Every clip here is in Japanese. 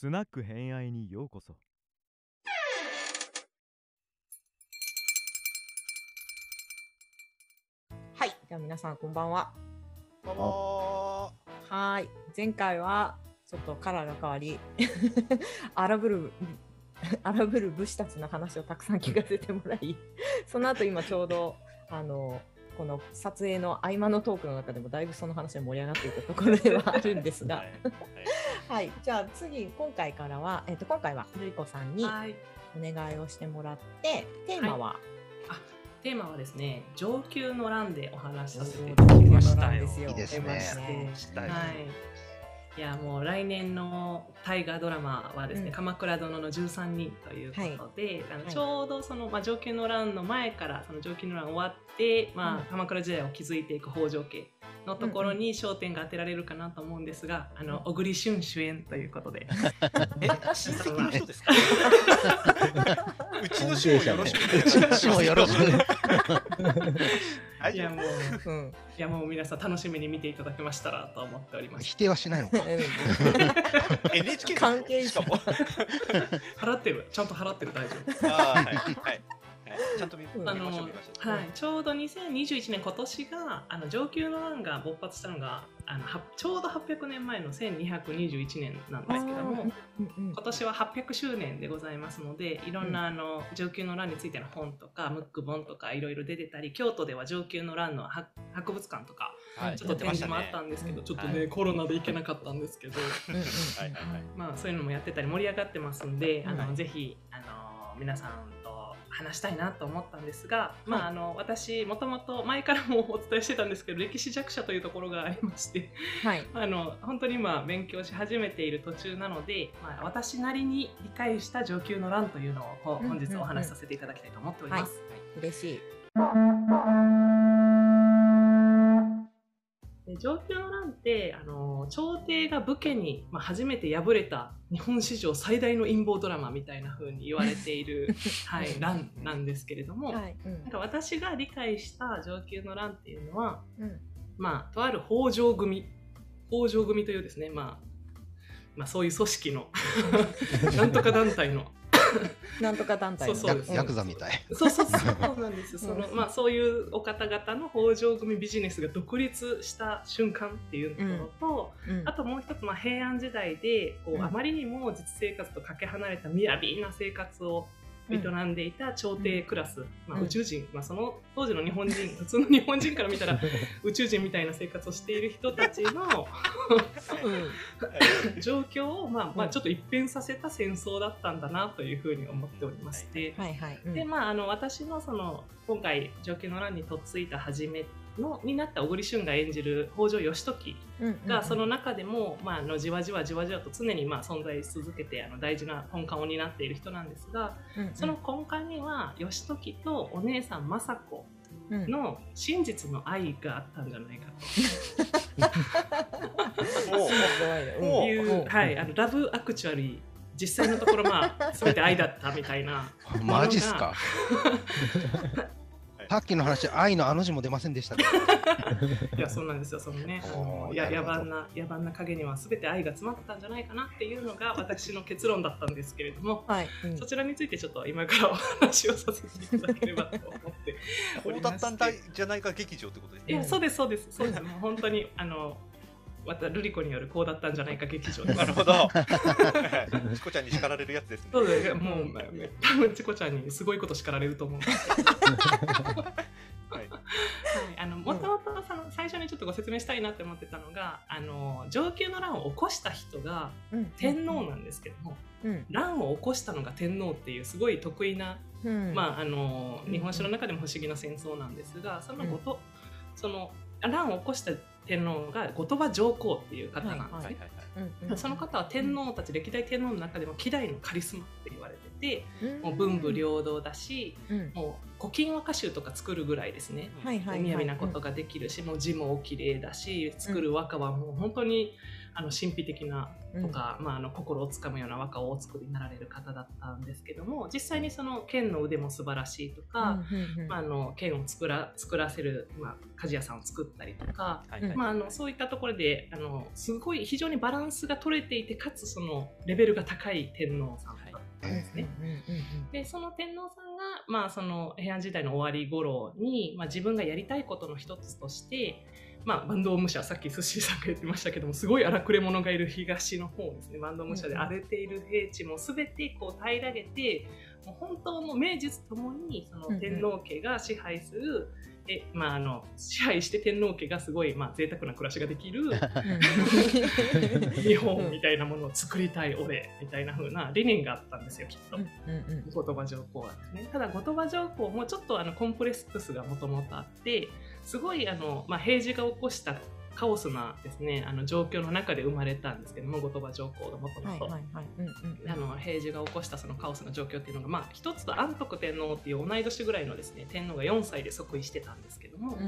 スナック偏愛にようこそはい、じゃあ皆さんこんばんは。どうもはーい、前回はちょっとカラーが変わり、荒ぶる 荒ぶる武士たちの話をたくさん聞かせてもらい、その後今ちょうどあのこの撮影の合間のトークの中でもだいぶその話で盛り上がっていたところではあるんですが、はい。はい、じゃあ次今回からはえっ、と今回はルリコさんにはい。お願いをしてもらって、テーマは、あ、テーマはですね、上級の欄でお話しさせていおただきましたいいですね。はい。いやもう来年の大河ドラマはですね、うん。鎌倉殿の13人ということで、あのはい。ちょうどその、まあ、上級の乱の前からその上級の乱終わって、まあうん。鎌倉時代を築いていく北条家のところに焦点が当てられるかなと思うんですが、あの小栗旬主演ということで、え、親戚の人ですか？うちの師もよろしくうちの師もよろしく。はいいやもううん、いやもう皆さん楽しみに見ていただけましたらと思っております否。定はしないのか。NHK 関係しかも。払ってる、ちゃんと払ってる大丈夫。はいはい。ちゃんと見見まあのしょう。見ましょう。はい、ちょうど2021年今年があの上級の乱が勃発したのがあのはちょうど800年前の1221年なんですけどもうんうん今年は800周年でございますのでいろんなあの上級の乱についての本とかムック本とかいろいろ出てたり京都では上級の乱の博博物館とかはい。ちょっと展示もあったんですけど、うんちょっとね、はい。コロナで行けなかったんですけど。まあ、そういうのもやってたり盛り上がってますんで、あのはいぜひあの皆さんと話したいなと思ったんですが、まあ、あの私もともと前からもお伝えしてたんですけど歴史弱者というところがありましてはい。あの本当に今勉強し始めている途中なので、まあ、私なりに理解した上級の乱というのを本日お話しさせていただきたいと思っております。嬉しい。で上級の乱ってあの朝廷が武家に、まあ、初めて敗れた日本史上最大の陰謀ドラマみたいな風に言われている、はい、乱なんですけれども、はい。うんなんか私が理解した上級の乱っていうのは、うんまあ、とある北条組北条組というですね、まあまあ、そういう組織の なんとか団体の なんとか団体の。そうヤヤクザみたい。そうそうそう。なんですよ。そのうんまあそういうお方々の北条組ビジネスが独立した瞬間っていうところと、うん。あともう一つまあ平安時代でこう、うん。あまりにも実生活とかけ離れた雅な生活を営んでいた朝廷クラス、まあ、うん。宇宙人、まあ、その当時の日本人 普通の日本人から見たら 宇宙人みたいな生活をしている人たちのうん。状況を、まあまあ、うん。ちょっと一変させた戦争だったんだなというふうに思っておりまして。はいはい。うん。でまあ、あの私のその今回「上級の乱」にとっついた初めのになった小栗旬が演じる北条義時うんがその中でも、まあ、あのじわじわじわじわと常にまあ存在し続けてあの大事な根幹を担っている人なんですがうんその根幹には義時とお姉さん政子うん。の真実の愛があったんじゃないかと。いう、うん。はい、あのラブアクチュアリー実際のところまあ 全て愛だったみたいなマジっすか？さっきの話、愛のあの字も出ませんでしたけど。いやそうなんですよそのねあのや野蛮な野蛮な影には全て愛が詰まってたんじゃないかなっていうのが私の結論だったんですけれどもはい。うんそちらについてちょっと今からお話をさせていただければと思っておこうだったんだじゃないか劇場ってことですね。いやそうですそうですそうですもう本当にあのまたルリコによるこうだったんじゃないか 劇場。ですなるほど。は いチコちゃんに叱られるやつですね。そうです。もう多分チコちゃんにすごいこと叱られると思う。んですけどはい。はい、あのもともとその最初にちょっとご説明したいなって思ってたのがあの上級の乱を起こした人がうん。天皇なんですけども、うん。乱を起こしたのが天皇っていうすごい得意な、うん。まあ、あのうん。日本史の中でも不思議な戦争なんですがそのごと、その乱を起こした天皇が後鳥羽上皇っていう方なんですね。はいはいはい。うんうんその方は天皇たち歴代天皇の中でも希代のカリスマって言われててうん。もう文武両道だしうん。もう古今和歌集とか作るぐらいですね。はいはいはい。雅なことができるし、もう字もお綺麗だし作る和歌はもう本当にあの神秘的なとか、まあ、あの心をつかむような和歌をお作りになられる方だったんですけども実際にその剣の腕も素晴らしいとか、まあ、あの剣を作ら作らせる、まあ、鍛冶屋さんを作ったりとか、はいはい。まあ、あのそういったところであのすごい非常にバランスが取れていてかつそのレベルが高い天皇さんだったんですね。でその天皇さんが、まあ、その平安時代の終わり頃に、まあ、自分がやりたいことの一つとして、まあ、バンド武者さっき寿司さんが言ってましたけどもすごい荒くれ者がいる東の方ですね。バンド武者で荒れている平地も全てこう平らげてもう本当の名実ともにその天皇家が支配する、えまあ、あの支配して天皇家がすごい、まあ贅沢な暮らしができる 日本みたいなものを作りたい俺みたいな風な理念があったんですよきっと。後鳥羽上皇はですね。ただ後鳥羽上皇もちょっとあのコンプレックスがもともとあってすごいあの、まあ、平治が起こしたカオスなですねあの状況の中で生まれたんですけども後鳥羽上皇がもともと。あの平治が起こしたそのカオスな状況っていうのが、まあ、一つと安徳天皇っていう同い年ぐらいのですね天皇が4歳で即位してたんですけども、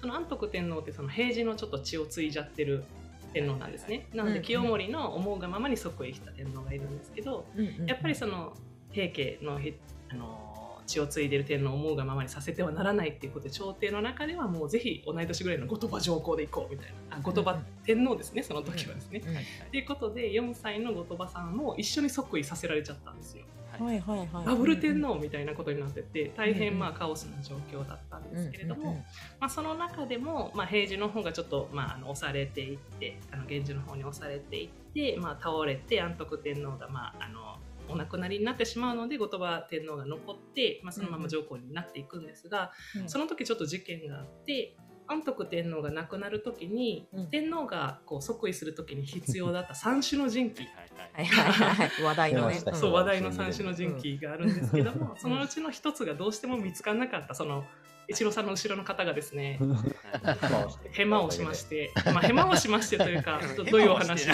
その安徳天皇ってその平治のちょっと血を継いじゃってる天皇なんですね。なので清盛の思うがままに即位した天皇がいるんですけど、やっぱりその平家のへあの血を継いでる天皇を思うがままにさせてはならないっていうことで朝廷の中ではもうぜひ同い年ぐらいの後鳥羽上皇で行こうみたいなあ後鳥羽天皇ですねその時はですね。っていうことで4歳の後鳥羽さんも一緒に即位させられちゃったんですよ。ダブル天皇みたいなことになってて大変まあカオスな状況だったんですけれども、まあ、その中でも、まあ、平治の方がちょっと、まあ、あの押されていってあの源氏の方に押されていって、まあ、倒れて安徳天皇が、まあ、あのお亡くなりになってしまうので後鳥羽天皇が残って、まあ、そのまま上皇になっていくんですが、その時ちょっと事件があって安徳天皇が亡くなる時に、天皇がこう即位する時に必要だった三種の神器。話題のね。そう話題の三種の神器があるんですけども、そのうちの一つがどうしても見つからなかったその一郎さんの後ろの方がですね、ヘマをしまして、まあ、ヘマをしましてというか、どういうお話、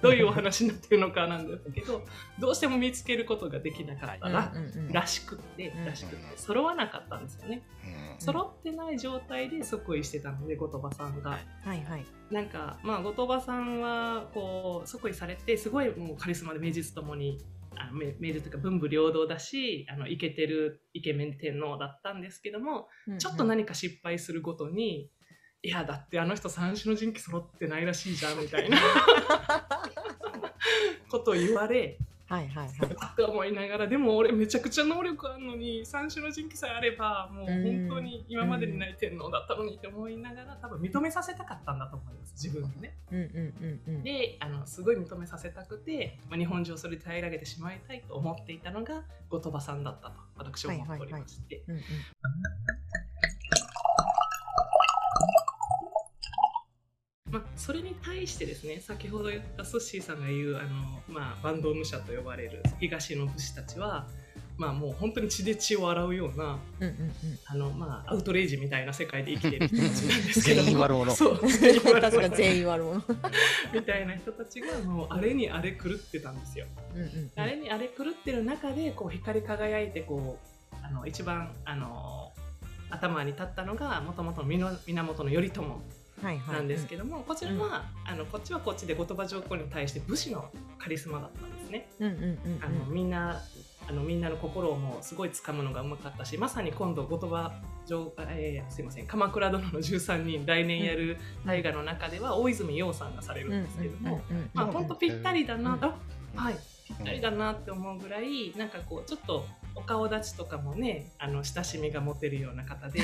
どういうお話になってるのかなんですけど、どうしても見つけることができなかったら、らしくって、らしくって、揃わなかったんですよね。揃ってない状態で即位してたので、後鳥羽さんが。はいはい。なんか、まあ、後鳥羽さんは、こう、即位されて、すごいもうカリスマで名実ともに、あの名実というか文武両道だしあのイケてるイケメン天皇だったんですけども、うんうん、ちょっと何か失敗するごとにいやだってあの人三種の神器揃ってないらしいじゃんみたいな ことを言われ。はいはいはい、って思いながらでも俺めちゃくちゃ能力あるのに三種の神器さえあればもう本当に今までにない天皇だったのにって思いながら多分認めさせたかったんだと思います自分でね。うんうんうんうん、であのすごい認めさせたくて、まあ、日本中をそれで平らげてしまいたいと思っていたのが後鳥羽さんだったと私は思っておりまして。まあ、それに対してですね先ほど言ったスッシーさんが言うあの、まあ、バンド武者と呼ばれる東の武士たちは、まあ、もう本当に血で血を洗うような、うんうんうん、あのまあ、アウトレイジみたいな世界で生きている人たちなんですけど。全員悪者。そう全員悪者。全員悪者。みたいな人たちがもうあれにあれ狂ってたんですよ。うんうんうん、あれにあれ狂ってる中でこう光り輝いてこうあの一番あの頭に立ったのがもともと源頼朝なんですけども、こちらは、あのこっちはこっちで後鳥羽上皇に対して武士のカリスマだったんですね。あのみんなあのみんなの心をもうすごい掴むのがうまかったしまさに今度後鳥羽上、えー、すいません鎌倉殿の13人来年やる大河の中では大泉洋さんがされるんですけども、まあ本当ぴったりだな、あはいぴったりだなって思うぐらいなんかこうちょっとお顔立ちとかもねあの親しみが持てるような方で。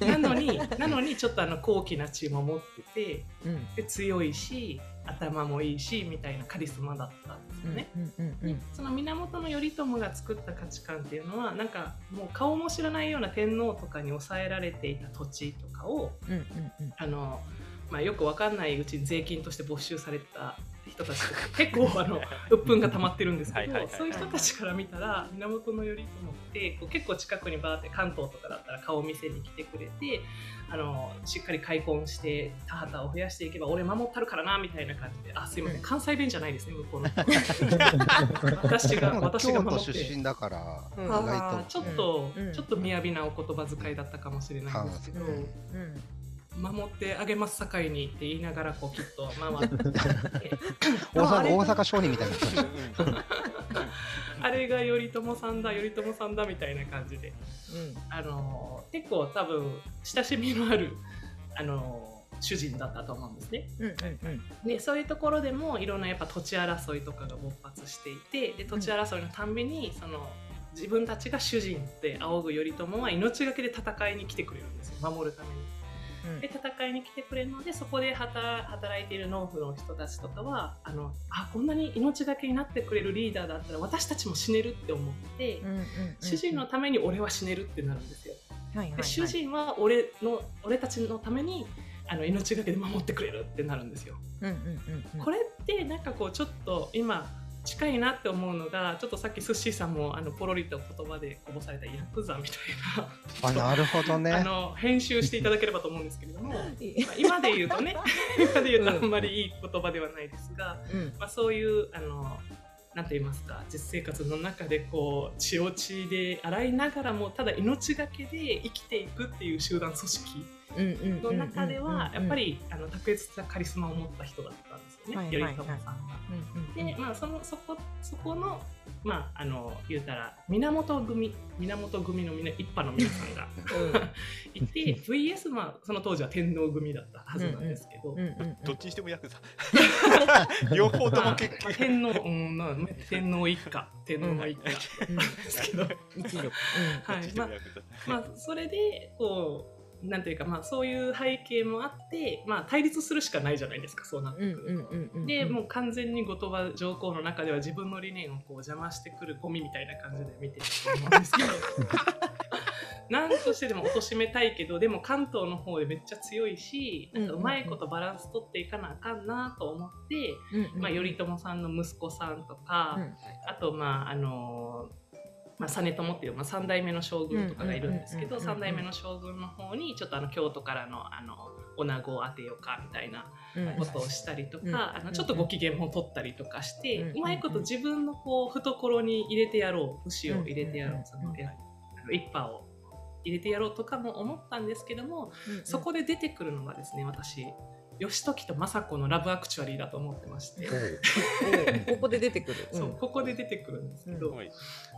なのになのにちょっとあの高貴な血も持ってて、うん、で強いし頭もいいしみたいなカリスマだったんですよね。その源頼朝が作った価値観っていうのはなんかもう顔も知らないような天皇とかに抑えられていた土地とかを、あのまあ、よくわかんないうちに税金として没収された人たちとか結構あの鬱憤が溜まってるんですけどそういう人たちから見たら源頼朝ってこう結構近くにバーって関東とかだったら顔を見せに来てくれてあのしっかり開墾して田畑を増やしていけば俺守ったるからなみたいな感じであすいません関西弁じゃないですね向こうの。私が私が守って。出身だから、うん、ちょっと、うん、ちょっと雅なお言葉遣いだったかもしれないんですけど。うん守ってあげますさかいにって言いながらこうきっと回って 大ああれ阪大阪商人みたいな。あれが頼朝さんだ頼朝さんだみたいな感じであの結構多分親しみのあるあの主人だったと思うんですね。うんうんうんでそういうところでもいろんなやっぱ土地争いとかが勃発していてで土地争いのたんびにその自分たちが主人って仰ぐ頼朝は命がけで戦いに来てくれるんですよ守るために。うんで戦いに来てくれるのでそこで働働いている農夫の人たちとかはあのあこんなに命がけになってくれるリーダーだったら私たちも死ねるって思って、主人のために俺は死ねるってなるんですよ。で主人は俺の俺たちのためにあの命がけで守ってくれるってなるんですよ。これってなんかこうちょっと今近いなって思うのがちょっとさっきスッシーさんもあのポロリと言葉でこぼされたヤクザみたいあ、なるほどな、あね。の編集していただければと思うんですけれども、今で言うとね 今で言うとあんまりいい言葉ではないですが、うん。まあ、そういうあのなんて言いますか実生活の中でこう血を血で洗いながらもただ命がけで生きていくっていう集団組織の中ではやっぱりりあの卓越したカリスマを持った人だったんですよね、はいはいはい。頼朝さんが。で、まあ、そのそこそこの、まあ、あの言うたら源組源組のみな一派の皆さんが いて VS、まあ、その当時は天皇組だったはずなんですけど、うんうんうんどっちにしてもヤクザ。両方とまあも結局。天皇、うんまあ、天皇一家天皇一家うん。ですけど、一力 はい。まあまあ、それでこうなんていうか、まあ、そういう背景もあって、まあ、対立するしかないじゃないですかそうなってうんくると。でもう完全に後鳥羽上皇の中では自分の理念をこう邪魔してくるゴミみたいな感じで見てると思うんですけど。なんとしてでも貶めたいけどでも関東の方でめっちゃ強いしなんかうまいことバランス取っていかなあかんなと思って、まあ、頼朝さんの息子さんとか、うん。あとまああのまあ、実朝っていう、まあ、3代目の将軍とかがいるんですけどうんうんうんうんうん3代目の将軍の方にちょっとあの京都からのあの女子を当てようかみたいなうん。ことをしたりとか、うんあのちょっとご機嫌も取ったりとかして、うまいこと自分のこう懐に入れてやろう牛を入れてやろう、うんその一派を入れてやろうとかも思ったんですけども、そこで出てくるのがですね私義時と政子のラブアクチュアリーだと思ってまして、ここで出てくる。そうここで出てくるんですけど、はい。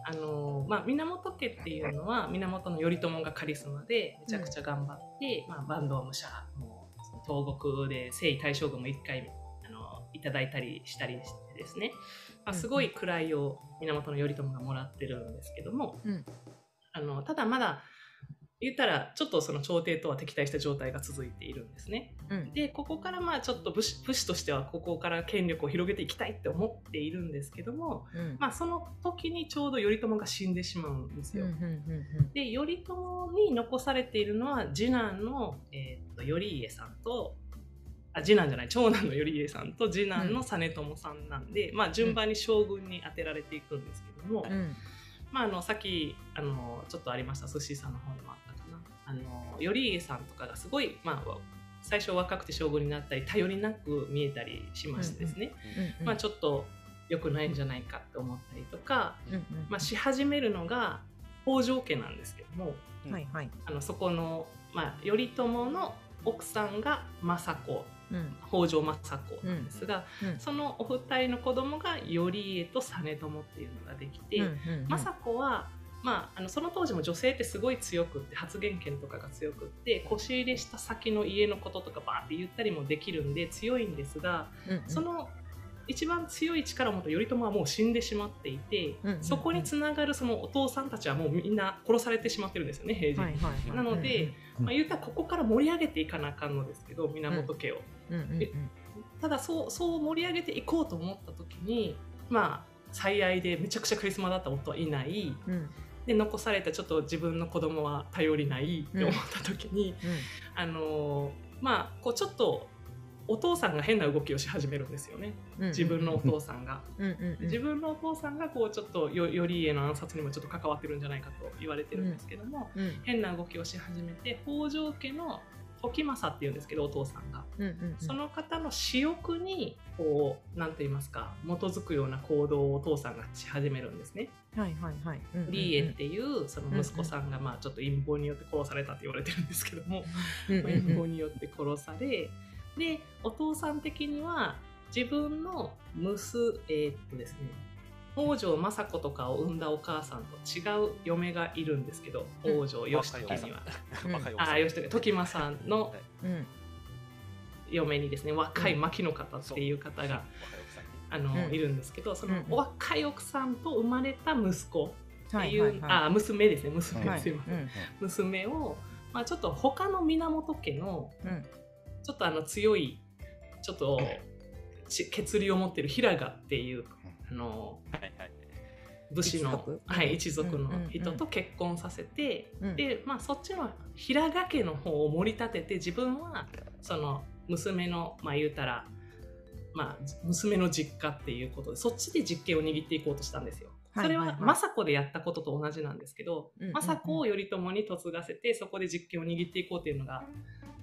あのまあ、源家っていうのは源頼朝がカリスマでめちゃくちゃ頑張って、まあ、坂東武者もうその東国で征夷大将軍も一回あのいただいたりしたりしてですね、まあ、すごい位を源頼朝がもらってるんですけども、うん。あのただまだ言ったらちょっとその朝廷とは敵対した状態が続いているんですね。うん。でここからまあちょっと武士武士としてはここから権力を広げていきたいって思っているんですけども、うん。まあ、その時にちょうど頼朝が死んでしまうんですよ。で頼朝に残されているのは次男の、えー、と頼家さんとあ次男じゃない長男の頼家さんと次男の実朝さんなんで、まあ、順番に将軍に当てられていくんですけども、うんまあ、あのさっきあのちょっとありました寿司さんの方でもあったかな。あの頼家さんとかがすごい、まあ、最初若くて将軍になったり頼りなく見えたりしましてですね、うんまあ、ちょっと良くないんじゃないかって思ったりとか、うんうんまあ、し始めるのが北条家なんですけどもはいはい。あのそこの、まあ、頼朝の奥さんが政子うん北条政子なんですが、うん。そのお二人の子供が頼家と実朝っていうのができて、政子は、まあ、あのその当時も女性ってすごい強くって発言権とかが強くって腰入れした先の家のこととかバーって言ったりもできるんで強いんですが、うんうん。その一番強い力を持った頼朝はもう死んでしまっていて、そこにつながるそのお父さんたちはもうみんな殺されてしまってるんですよね平時、なので、うんまあ、言ったらここから盛り上げていかなあかんのですけど源家を。うんうんうんえただそうそう盛り上げていこうと思った時にまあ最愛でめちゃくちゃカリスマだった夫はいない。うん。で残されたちょっと自分の子供は頼りないって思った時に、あのーまあこうちょっとお父さんが変な動きをし始めるんですよね。うん自分のお父さんが。うんうんうん。自分のお父さんがこうちょっとよ頼家の暗殺にもちょっと関わってるんじゃないかと言われてるんですけども、うん。変な動きをし始めて北条家の時政っていうんですけどお父さんが。うんうんうんその方の私欲にこうなんて言いますか基づくような行動をお父さんがし始めるんですね。はいはいはい。うんうんうんリーエっていうその息子さんがまあちょっと陰謀によって殺されたって言われてるんですけども、うんうん陰謀によって殺されでお父さん的には自分の娘えーっとですね北条政子とかを産んだお母さんと違う嫁がいるんですけど北条義時には。うああ義時時政さんのうん嫁にですね若い牧の方っていう方が、あのうん。いるんですけどその若い奥さんと生まれた息子っていう、はいはいはい。あ娘ですね娘、はい。すいません。うん。娘を、まあ、ちょっと他の源家のうん。ちょっとあの強いちょっとち血流を持ってる平賀っていうあのはいはい武士の一族？はい、一族のうんうんうん。人と結婚させて、うん。で、まあ、そっちの平賀家の方を盛り立てて自分はその娘のまあ言うたら、まあ、娘の実家っていうことでそっちで実権を握っていこうとしたんですよ。それは政子でやったことと同じなんですけど、うんうんうん。政子を頼朝に嫁がせてそこで実権を握っていこうっていうのが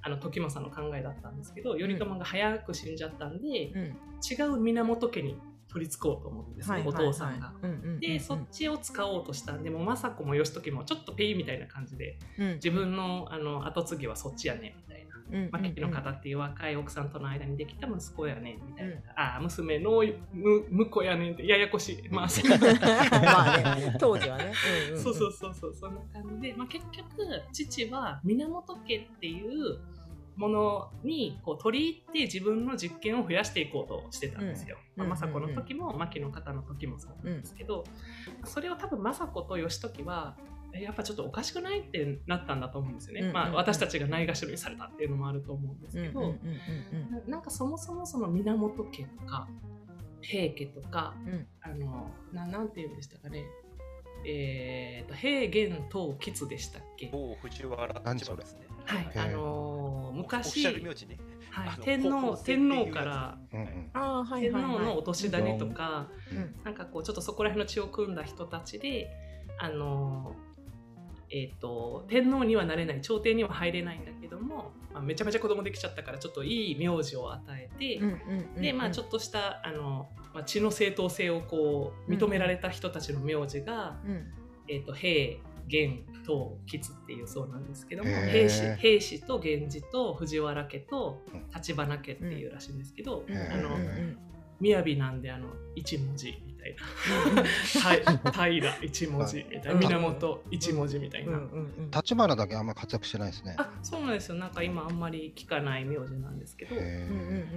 あの時政の考えだったんですけど頼朝が早く死んじゃったんで、うん。違う源家に取り付こうと思ってですね、はいはいお父さんが。はいうんうんうん。でそっちを使おうとしたんでもう政子も義時もちょっとペイみたいな感じでうん。自分のあの後継ぎはそっちやねみたいな。うんうんマキの方っていう若い奥さんとの間にできた息子やねみたいな、うん。ああ娘のむ婿やねんってややこしい。まあ まあね当時はね。んんん。そうそうそうそうそんな感じで、まあ、結局父は源家っていうものにこう取り入って自分の実験を増やしていこうとしてたんですよ。うん。まあ、政子の時も牧の方の時もそうなんですけど、それを多分政子と義時はえやっぱちょっとおかしくないってなったんだと思うんですよね。うん。うん。うんまあ、私たちがないがしろにされたっていうのもあると思うんですけど、うん。うん。うん。ななんかそもそもその源家とか平家とかうん。あのななんて言うんでしたかね。えー、と平元東吉でしたっけ。某藤原ですね。はい。あのー昔シャル名字ね。はい天皇天皇からうんうん。ああはい天皇のお年種とか、うん。なんかこうちょっとそこら辺の血を組んだ人たちであのえー、と天皇にはなれない朝廷には入れないんだけども、まあ、めちゃめちゃ子供できちゃったからちょっといい名字を与えて、うんうんうんでまあちょっとしたあの、まあ、血の正当性をこう認められた人たちの名字が、うん。えー、と平元東吉っていうそうなんですけども平氏平氏と源氏と藤原家とうん立花家っていうらしいんですけど、うん。あの雅なんであの一文字みたいな。た平一文字みたいな。うん源一文字みたいな、うんうんうん立花だけあんま活躍してないですね。あそうなんですよ。なんか今あんまり聞かない名字なんですけど。へうんう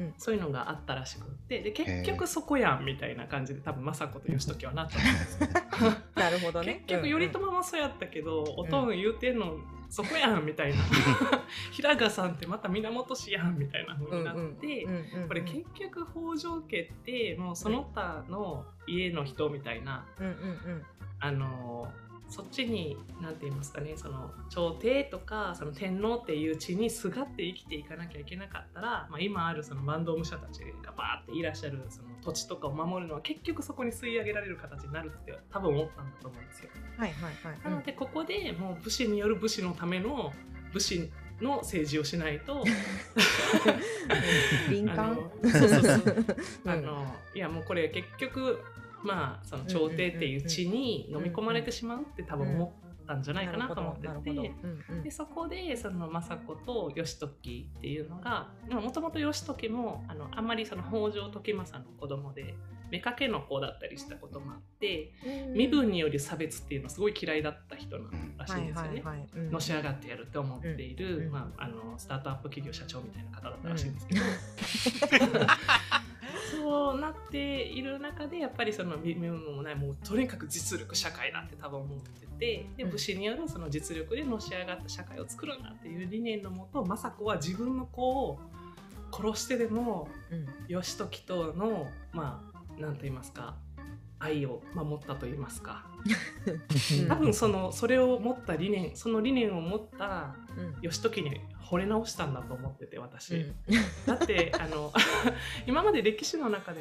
んそういうのがあったらしくって。で結局そこやんみたいな感じで多分政子と義時はなったんですようんなるほどね。結局頼朝もそうやったけど、おとん言うてんのそこやんみたいな。平賀さんってまた源氏やんみたいな風になって、これ結局北条家ってもうその他の家の人みたいなうんうんうん。あのそっちに何て言いますかねその朝廷とかその天皇っていう地にすがって生きていかなきゃいけなかったら、まあ、今あるその坂東武者たちがバーっていらっしゃるその土地とかを守るのは結局そこに吸い上げられる形になるって多分思ったんだと思うんですよ。はいはいはい。なのでここでもう武士による武士のための武士の政治をしないと 敏感？あのそうそうそう。うん。あのいやもうこれ結局まあその朝廷っていう地に飲み込まれてしまうって多分思ったんじゃないかなと思っててうんうんでそこでその政子と義時っていうのがもともと義時もあのあんまりその北条時政の子供で妾の子だったりしたこともあって身分による差別っていうのすごい嫌いだった人なんらしいんですよね。のし上がってやるって思っている、うんまあ、あのスタートアップ企業社長みたいな方だったらしいんですけど、そうなっている中でやっぱりその身分もないもうとにかく実力社会だって多分思っててでうん。武士によるその実力でのし上がった社会を作るんだっていう理念のもと政子は自分の子を殺してでもうん。義時とのまあなんと言いますか愛を守ったと言いますか。う ん多分そのそれを持った理念その理念を持ったうん。義時に惚れ直したんだと思ってて私、うんだってあの今まで歴史の中で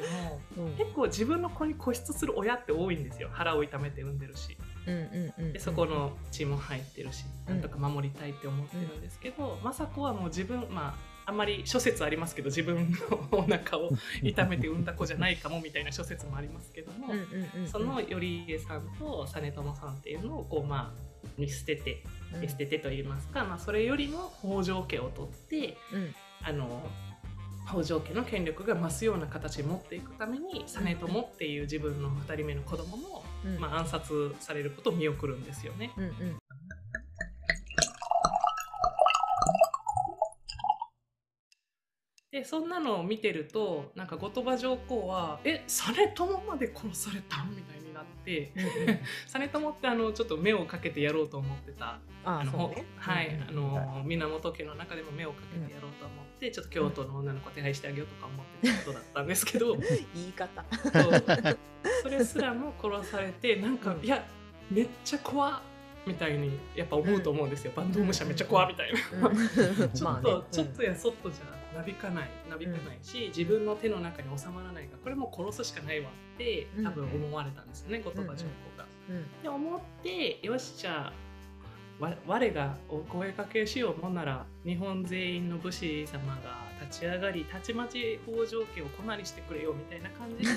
もうん結構自分の子に固執する親って多いんですよ腹を痛めて産んでるしうんうんでそこの血も入ってるし、うんなんとか守りたいって思ってるんですけど、政子はもう自分まああんまり諸説ありますけど自分のお腹を痛めて産んだ子じゃないかもみたいな諸説もありますけども、その頼家さんと実朝さんっていうのをこうまあ見捨ててうん。見捨ててと言いますか、まあ、それよりも北条家を取ってうん。あの北条家の権力が増すような形に持っていくために実朝っていう自分の2人目の子供も、うん。まあ、暗殺されることを見送るんですよね。うんうん。でそんなのを見てるとなんか後鳥羽上皇は「え実朝まで殺された?」みたいになって 実朝ってあのちょっと目をかけてやろうと思ってた。ああのはい、うんあの源家の中でも目をかけてやろうと思って、ちょっと京都の女の子手配してあげようとか思ってたことだったんですけど。言い方。それすらも殺されて なんか、うん。いやめっちゃ怖っみたいにやっぱ思うと思うんですよ、バンド武者めっちゃ怖っみたいな。ちょっと、ちょっとやそっとじゃなびかないなびかないし、自分の手の中に収まらないからこれもう殺すしかないわって多分思われたんですよね、後鳥羽上皇が。うん。で思ってよしじゃあわ我がお声かけしようもんなら日本全員の武士様が立ち上がりたちまち北条家をこなりしてくれよみたいな感じで。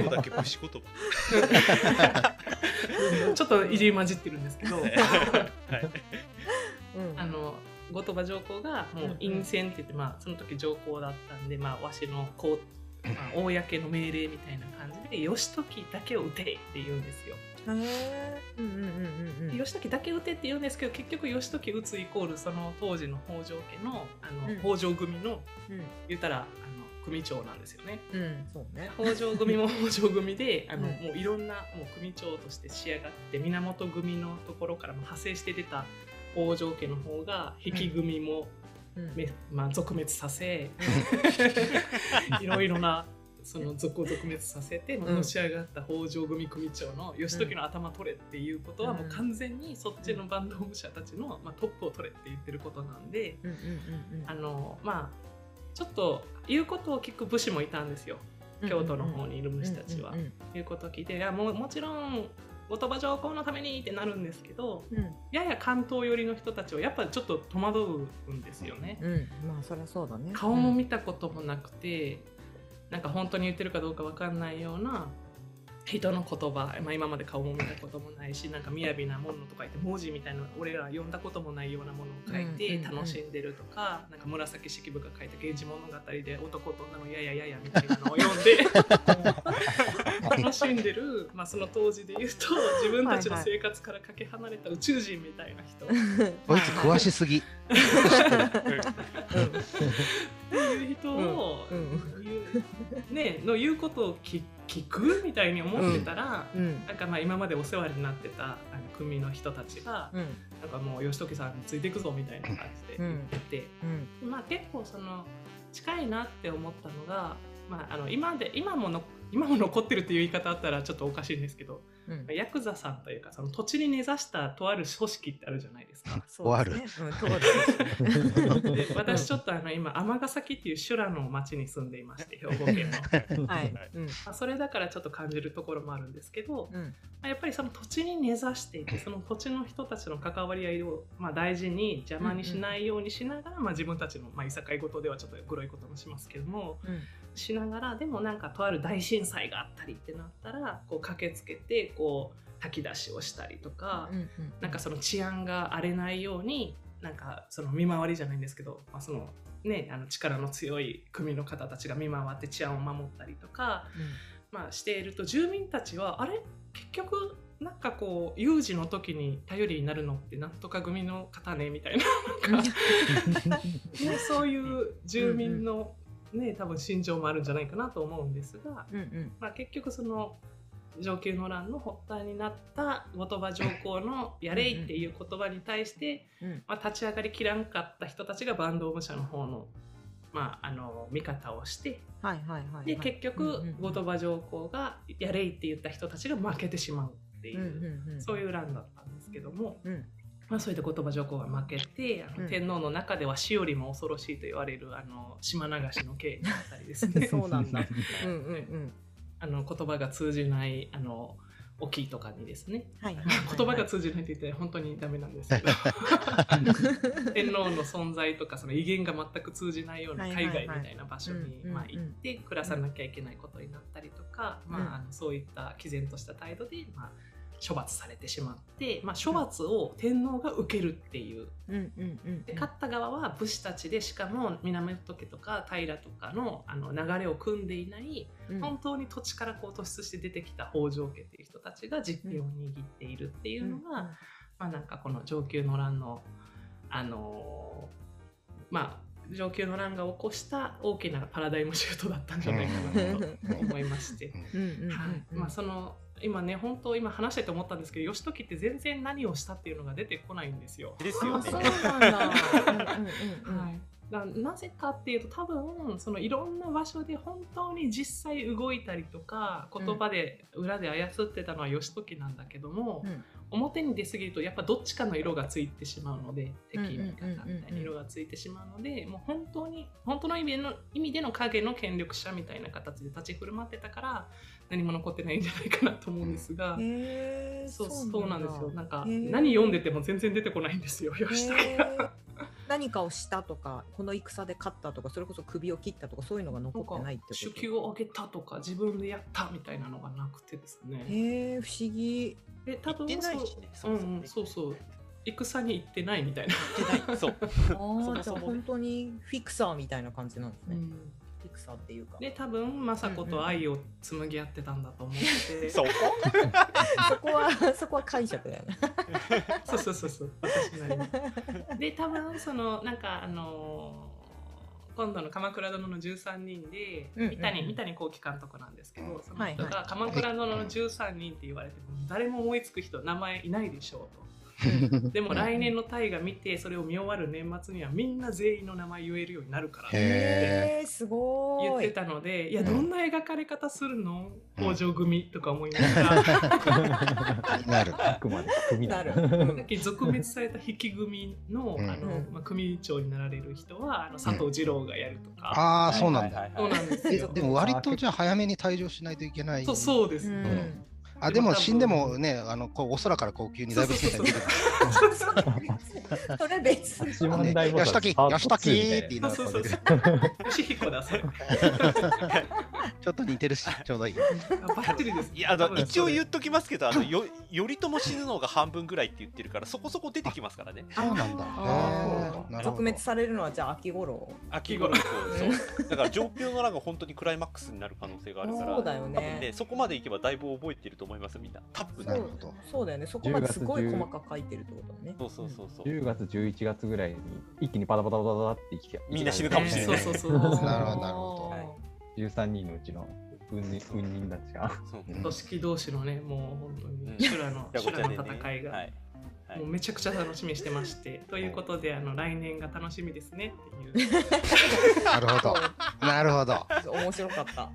ここだけ武士言葉。ちょっといじり混じってるんですけど。はい。うん。あの後鳥羽上皇がもう陰線って言って、まあ、その時上皇だったんで、まあ、わしのこう、まあ、公の命令みたいな感じで義時だけを撃てって言うんですよ。へえうんうんうんうん義時だけ撃てって言うんですけど結局義時撃つイコールその当時の北条家のあの、うん北条組のうん言ったらあの組長なんですよね。うんそうね北条組も北条組であの、うんもういろんなもう組長として仕上がって源組のところからも派生して出た北条家の方が引き組も、うん。めまあ、続滅させ いろいろなその族を続滅させて、うん。のし上がった北条組組長の義時の頭取れっていうことはもう完全にそっちの坂東武者たちの、まあ、トップを取れって言ってることなんでうんうんうんうん。あのまあちょっと言うことを聞く武士もいたんですよ。京都の方にいる武士たちは。うんうん言うことを聞いていやもうもちろん後鳥羽上皇のためにってなるんですけどうん。うんやや関東寄りの人たちはやっぱちょっと戸惑うんですよね。うん。まあそりゃそうだね。顔も見たこともなくて、なんか本当に言ってるかどうかわかんないような人の言葉、まあ、今まで顔も見たこともないしなんか雅なものとか言って文字みたいな俺ら読んだこともないようなものを書いてうん楽しんでるとか、なんか紫式部が書いた「源氏物語」で男と女のややややみたいなのを読んで楽しんでる、まあ、その当時で言うと自分たちの生活からかけ離れた宇宙人みたいな人。こいつ詳しすぎ。っていう人を、うん言うね、の言うことを聞聞くみたいに思ってたら、うん。なんかまあ今までお世話になってたあの組の人たちが、うん。なんかもう義時さんについていくぞみたいな感じで言ってて、うん。まあ結構その近いなって思ったのが、まあ、あの今で今もの今も残ってるっていう言い方あったらちょっとおかしいんですけど、うん。ヤクザさんというかその土地に根ざしたとある組織ってあるじゃないですか。そうある。で私ちょっとあの今尼崎っていう修羅の町に住んでいまして兵庫県の。はい。まあ、それだからちょっと感じるところもあるんですけど、うん。まあやっぱりその土地に根ざしていてその土地の人たちの関わり合いを、まあ、大事に邪魔にしないようにしながら、まあ、自分たちの、まあ、いさかい事ではちょっとグロいこともしますけどもうんしながらでもなんかとある大震災があったりってなったらこう駆けつけてこう炊き出しをしたりとか、うんうんなんかその治安が荒れないようになんかその見回りじゃないんですけど、まあ、そのねあの力の強い組の方たちが見回って治安を守ったりとか、まあ、していると住民たちはあれ？結局なんかこう有事の時に頼りになるのってなんとか組の方ねみたいな。なんかね そういう住民の、ね、多分心情もあるんじゃないかなと思うんですが、うんうん。まあ、結局その承久の乱の発端になった後鳥羽上皇の「やれい」っていう言葉に対して、うん。まあ、立ち上がりきらんかった人たちが坂東武者の方の,、まあ、あの味方をしてはいはいはいはい。で結局うんうんうん。後鳥羽上皇が「やれい」って言った人たちが負けてしまうっていう、うんうんうんそういう乱だったんですけども、うんまあ、それで後鳥羽上皇が負けてあの、うん。天皇の中では死よりも恐ろしいと言われるあの島流しの刑になったりですね。そうなんだ。うんうんうん。あの言葉が通じないあの沖とかにですね。はいはい言葉が通じないって言って本当にダメなんですけど。天皇の存在とかその威厳が全く通じないようなはいはいはい。海外みたいな場所にうんまあ行って暮らさなきゃいけないことになったりとか、うん。まあ、あのそういった毅然とした態度で、まあ、処罰されてしまって、まあ、処罰を天皇が受けるっていう。勝った側は武士たちでしかも源家とか平とかのあの流れを組んでいないうん。本当に土地からこう突出して出てきた北条家っていう人たちが実権を握っているっていうのが、まあなんかこの承久の乱のあのーまあ承久の乱が起こした大きなパラダイムシュートだったんじゃないかなと思いまして、その今ね本当今話してて思ったんですけど義時って全然何をしたっていうのが出てこないんですよ。ですよね。あそうなんだ。うんうんうんはい、だなぜかっていうと多分そのいろんな場所で本当に実際動いたりとか言葉で裏で操ってたのは義時なんだけども、うん。表に出過ぎるとやっぱどっちかの色がついてしまうので敵味方みたいな色がついてしまうのでもう本当に本当の意味での意味での影の権力者みたいな形で立ち振る舞ってたから何も残ってないんじゃないかなと思うんですが。へーそうそうなんですよ。なんかへー。何読んでても全然出てこないんですよ。義時へー。何かをしたとかこの戦で勝ったとかそれこそ首を切ったとかそういうのが残ってないって手こと？記を上げたとか自分でやったみたいなのがなくてですね。へえ不思議。で多分ねそう,、うんうん、そうそう。戦に行ってないみたいな。そう。あもあじゃあ本当にフィクサーみたいな感じなんですね、フィクサーっていうか。で多分政子と愛を紡ぎ合ってたんだと思って。て、そこ？そこはそこは解釈だよね。そうそうそうそう。私なりに。で多分そのなんかあのー今度の「鎌倉殿の13人で」うんうん三谷三谷幸喜監督なんですけど、その人はいが「鎌倉殿の13人」って言われても誰も思いつく人名前いないでしょうと。でも来年の大河見てそれを見終わる年末にはみんな全員の名前言えるようになるから。ってへえすご言ってたのでいやうん。どんな描かれ方するの？うん。北条組とか思いながら。なる。あくまで組さっき続滅された引き組の,、うん。あのうん。まあ、組長になられる人はあの佐藤二郎がやるとか、ああ、そうなんだ。はいそうなんですでも割とじゃあ早めに退場しないといけない。そうそうです、うんんあでも死んでもね、あのこうお空からこう急にだいぶ姿に出てくる。それ別一問題ごと吉時、パート吉時2って言いながらちょっと似てるし、ちょうどいい。あバッテリーです。いやあの一応言うっときますけどあのよ頼朝死ぬのが半分ぐらいって言ってるからそこそこ出てきますからね。そうなんだ。あーへー。なるほど。続滅されるのはじゃあ秋頃。秋頃そう。だから上級の乱が本当にクライマックスになる可能性があるから。そうだよねそこまでいけばだいぶ覚えてると思いますみんな。多分ねなるほど。そうだよね。そこまですごい細かく書いてるってことだね。そうそうそうそう。10月、11月ぐらいに一気にパタパタパタパタっていきみんな死ぬかもしれない。そうそうそうなるほどなるほ13人のうちの運人運人たちが。組織同士のねもう本当うん。に修羅の修羅の戦いが、はいはいもうめちゃくちゃ楽しみにしてましてということであの来年が楽しみですねっていう。なるほど。なるほど。面白かった。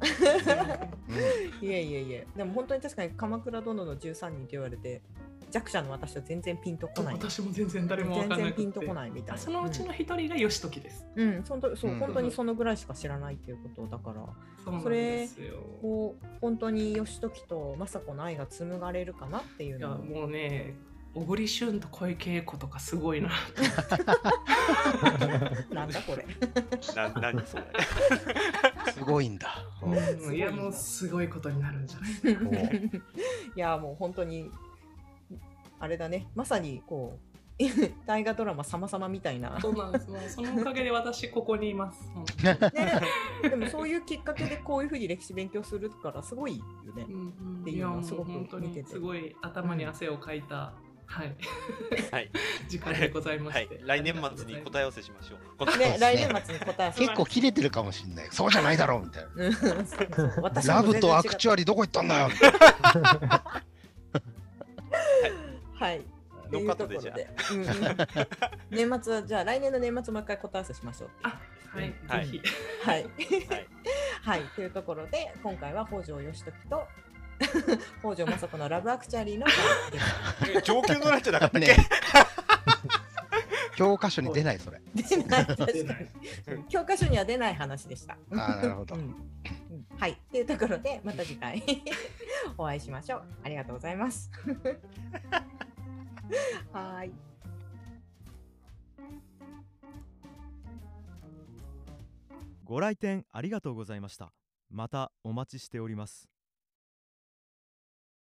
うん。いえいえいえ。でも本当に確かに鎌倉殿の13人と言われて弱者の私は全然ピンとこない。私も全然誰も分全然ピンとこないみたいな。あそのうちの一人が義時です、うん、うん、そんとそう、うん。本当にそのぐらいしか知らないっていうことだから。そうなんですよ。こう本当に義時と政子の愛が紡がれるかなっていういやのをもうね小栗旬と小池栄子とかすごいな。なんだこれ。な何それすごいんだ。うん。いやもうすごいことになるんじゃない？いやもう本当にあれだね。まさにこう 大河ドラマ様々みたいな、そうなんです。もうそのおかげで私ここにいます。ね、でもそういうきっかけでこういうふうに歴史勉強するからすごいよね。う。んうん。っていうのはすごく本当見てて。にすごい頭に汗をかいた、はい。はい、時間でございまはい。して、、来年末に答え合わせしましょう。ね、来年末に答え合わせ。結構切れてるかもしれない。そうじゃないだろうみたいな。ラブとアクチュアリどこ行ったんだよ。はい。ってい。うところで。うんうん。年末はじゃあ来年の年末もう一回答え合わせしましょう。あはい、はい。ぜひ。はい。はい。はい。というところで今回は北条義時と 北条政子のラブアクチュアリーの上級の乱じゃなかったっけ、ね 教科書に出ないそれ。出ない確かに出ないうん教科書には出ない話でした。あーなるほどうんうんはい。というところでまた次回 お会いしましょう。ありがとうございます。はーい。ご来店ありがとうございましたまたお待ちしております